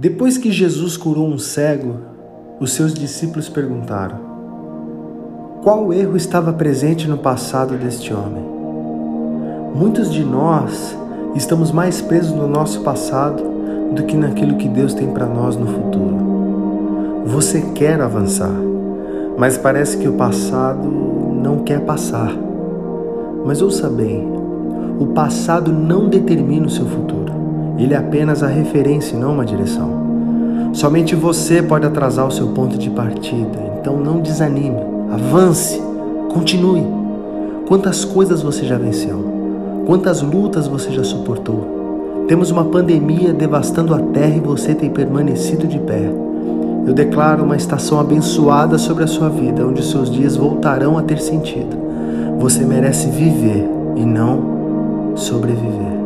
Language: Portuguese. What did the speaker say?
Depois que Jesus curou um cego, os seus discípulos perguntaram: Qual erro estava presente no passado deste homem? Muitos de nós estamos mais presos no nosso passado do que naquilo que Deus tem para nós no futuro. Você quer avançar, mas parece que o passado não quer passar. Mas ouça bem: o passado não determina o seu futuro. Ele é apenas a referência e não uma direção. Somente você pode atrasar o seu ponto de partida, então não desanime, avance, continue. Quantas coisas você já venceu? Quantas lutas você já suportou? Temos uma pandemia devastando a terra e você tem permanecido de pé. Eu declaro uma estação abençoada sobre a sua vida, onde seus dias voltarão a ter sentido. Você merece viver e não sobreviver.